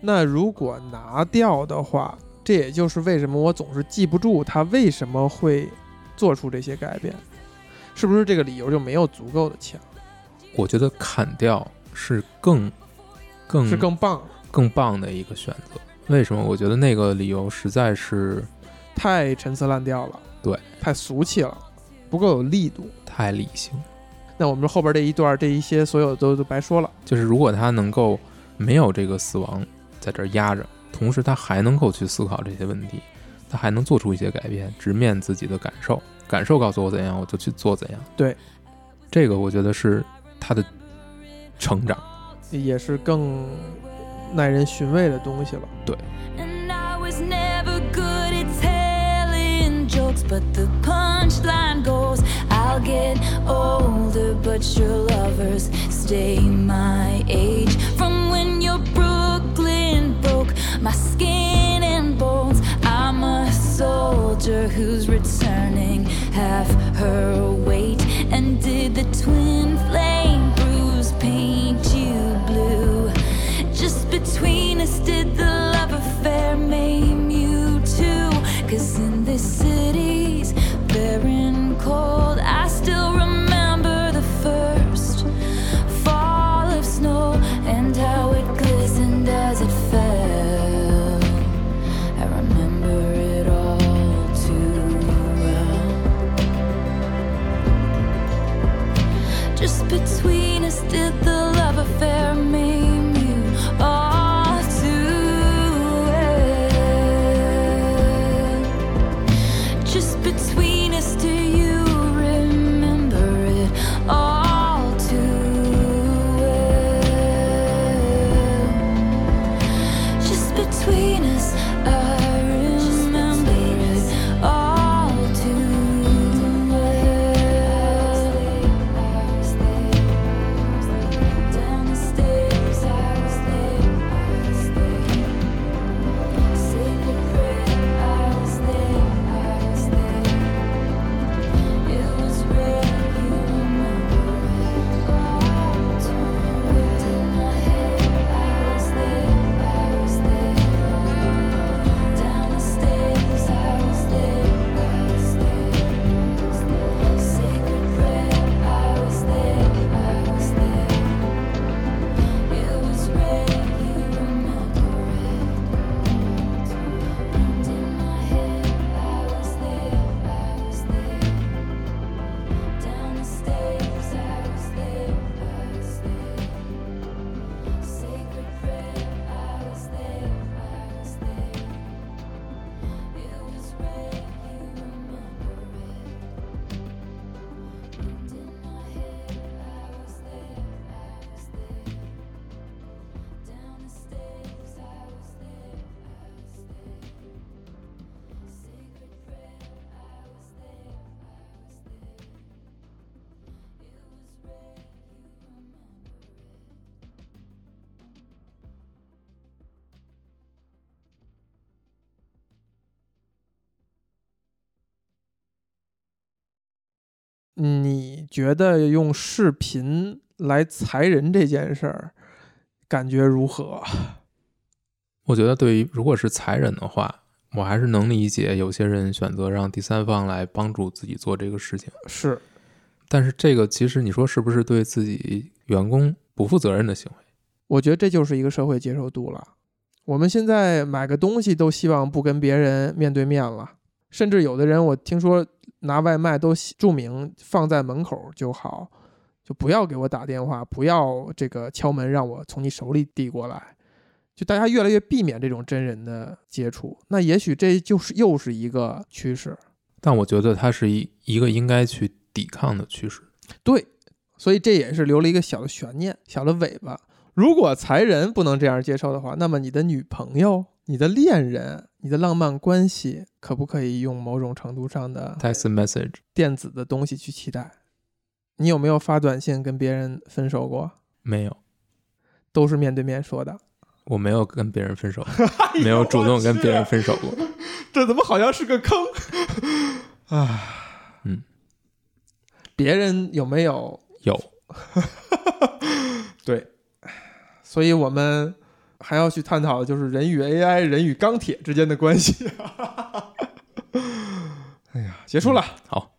那如果拿掉的话，这也就是为什么我总是记不住他为什么会做出这些改变，是不是这个理由就没有足够的强，我觉得砍掉是更更是更棒？更棒的一个选择。为什么？我觉得那个理由实在是太陈词滥调了，对，太俗气了，不够有力度。太理性。那我们后边这一段这一些所有都都白说了。就是如果他能够没有这个死亡在这儿压着，同时他还能够去思考这些问题，他还能做出一些改变，直面自己的感受，感受告诉我怎样，我就去做怎样。对，这个我觉得是他的成长。也是更耐人寻味的东西了。And but the punchline goes I'll get older, but your lovers stay my age. From when your Brooklyn broke my skin and bones, I'm a soldier who's returning half her weight. And did the twin flame bruise paint you blue? Just between us, did the love affair maim 你觉得用视频来裁人这件事儿，感觉如何？我觉得对于如果是裁人的话，我还是能理解有些人选择让第三方来帮助自己做这个事情。是，但是这个其实你说是不是对自己员工不负责任的行为？我觉得这就是一个社会接受度了。我们现在买个东西都希望不跟别人面对面了，甚至有的人我听说拿外卖都写注明放在门口就好，就不要给我打电话，不要这个敲门让我从你手里递过来。就大家越来越避免这种真人的接触，那也许这就是又是一个趋势。但我觉得它是一一个应该去抵抗的趋势。对，所以这也是留了一个小的悬念，小的尾巴。如果才人不能这样接受的话，那么你的女朋友、你的恋人、你的浪漫关系，可不可以用某种程度上的 Text message 电子的东西去替代？你有没有发短信跟别人分手过？没有，都是面对面说的。我没有跟别人分手，没有主动跟别人分手过。这怎么好像是个坑啊？嗯？别人有没有？有，对，所以我们还要去探讨的，就是人与 AI、人与钢铁之间的关系。哎呀，结束了。好，